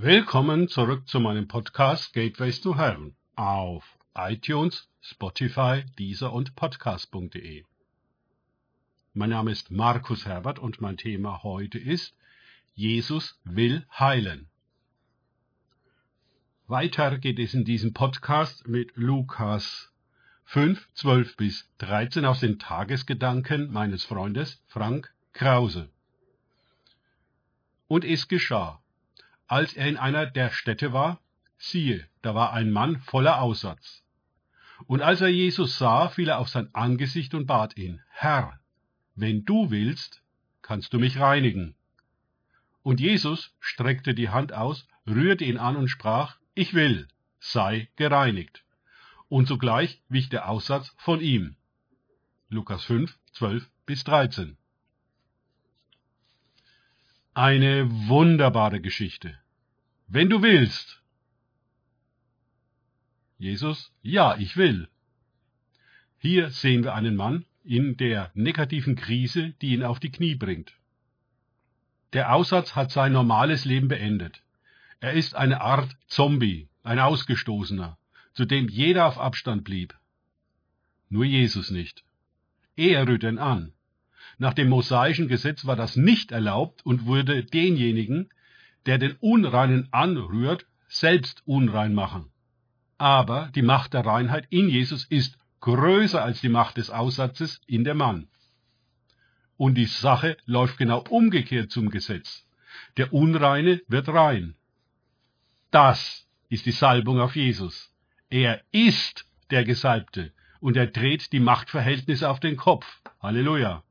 Willkommen zurück zu meinem Podcast Gateways to Heaven auf iTunes, Spotify, Deezer und Podcast.de. Mein Name ist Markus Herbert und mein Thema heute ist Jesus will heilen. Weiter geht es in diesem Podcast mit Lukas 5, 12 bis 13 aus den Tagesgedanken meines Freundes Frank Krause. Und es geschah, als er in einer der Städte war, siehe, da war ein Mann voller Aussatz. Und als er Jesus sah, fiel er auf sein Angesicht und bat ihn, Herr, wenn du willst, kannst du mich reinigen. Und Jesus streckte die Hand aus, rührte ihn an und sprach, Ich will, sei gereinigt. Und sogleich wich der Aussatz von ihm. Lukas 5, 12 bis 13. Eine wunderbare Geschichte. Wenn du willst. Jesus, ja, ich will. Hier sehen wir einen Mann in der negativen Krise, die ihn auf die Knie bringt. Der Aussatz hat sein normales Leben beendet. Er ist eine Art Zombie, ein Ausgestoßener, zu dem jeder auf Abstand blieb. Nur Jesus nicht. Er rührt ihn an. Nach dem mosaischen Gesetz war das nicht erlaubt und würde denjenigen, der den Unreinen anrührt, selbst unrein machen. Aber die Macht der Reinheit in Jesus ist größer als die Macht des Aussatzes in der Mann. Und die Sache läuft genau umgekehrt zum Gesetz. Der Unreine wird rein. Das ist die Salbung auf Jesus. Er ist der Gesalbte und er dreht die Machtverhältnisse auf den Kopf. Halleluja.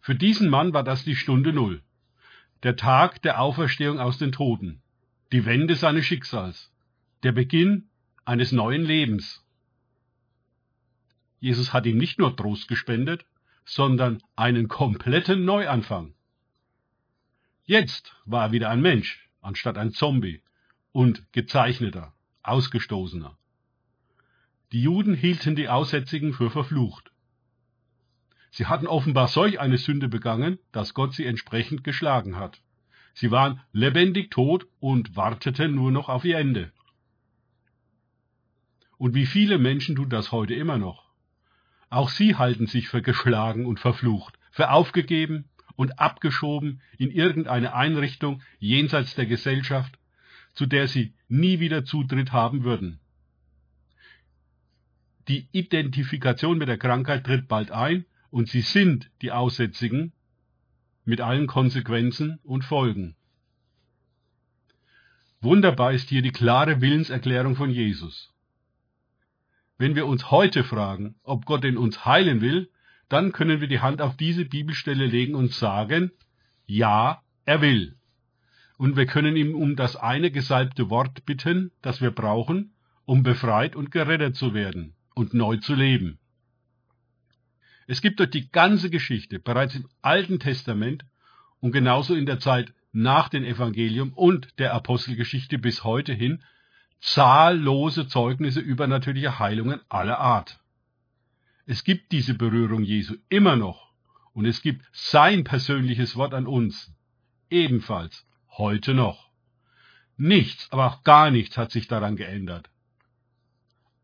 Für diesen Mann war das die Stunde Null. Der Tag der Auferstehung aus den Toten. Die Wende seines Schicksals. Der Beginn eines neuen Lebens. Jesus hat ihm nicht nur Trost gespendet, sondern einen kompletten Neuanfang. Jetzt war er wieder ein Mensch, anstatt ein Zombie und gezeichneter, ausgestoßener. Die Juden hielten die Aussätzigen für verflucht. Sie hatten offenbar solch eine Sünde begangen, dass Gott sie entsprechend geschlagen hat. Sie waren lebendig tot und warteten nur noch auf ihr Ende. Und wie viele Menschen tun das heute immer noch? Auch sie halten sich für geschlagen und verflucht, für aufgegeben und abgeschoben in irgendeine Einrichtung jenseits der Gesellschaft, zu der sie nie wieder Zutritt haben würden. Die Identifikation mit der Krankheit tritt bald ein und sie sind die Aussätzigen mit allen Konsequenzen und Folgen. Wunderbar ist hier die klare Willenserklärung von Jesus. Wenn wir uns heute fragen, ob Gott in uns heilen will, dann können wir die Hand auf diese Bibelstelle legen und sagen, ja, er will. Und wir können ihm um das eine gesalbte Wort bitten, das wir brauchen, um befreit und gerettet zu werden und neu zu leben. Es gibt durch die ganze Geschichte bereits im Alten Testament und genauso in der Zeit nach dem Evangelium und der Apostelgeschichte bis heute hin zahllose Zeugnisse übernatürlicher Heilungen aller Art. Es gibt diese Berührung Jesu immer noch und es gibt sein persönliches Wort an uns ebenfalls heute noch. Nichts, aber auch gar nichts hat sich daran geändert.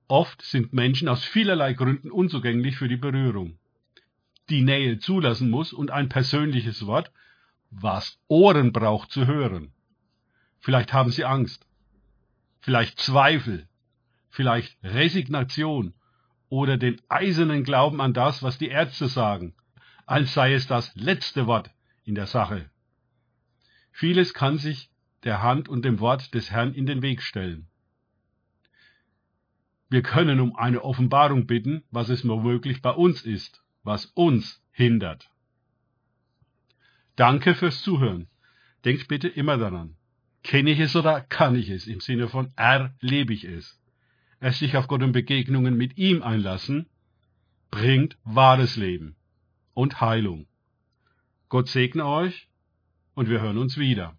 Oft sind Menschen aus vielerlei Gründen unzugänglich für die Berührung die Nähe zulassen muss und ein persönliches Wort, was Ohren braucht zu hören. Vielleicht haben sie Angst, vielleicht Zweifel, vielleicht Resignation oder den eisernen Glauben an das, was die Ärzte sagen, als sei es das letzte Wort in der Sache. Vieles kann sich der Hand und dem Wort des Herrn in den Weg stellen. Wir können um eine Offenbarung bitten, was es nur wirklich bei uns ist was uns hindert. Danke fürs Zuhören. Denkt bitte immer daran. Kenne ich es oder kann ich es? Im Sinne von erlebe ich es. Es sich auf Gott und Begegnungen mit ihm einlassen, bringt wahres Leben und Heilung. Gott segne euch und wir hören uns wieder.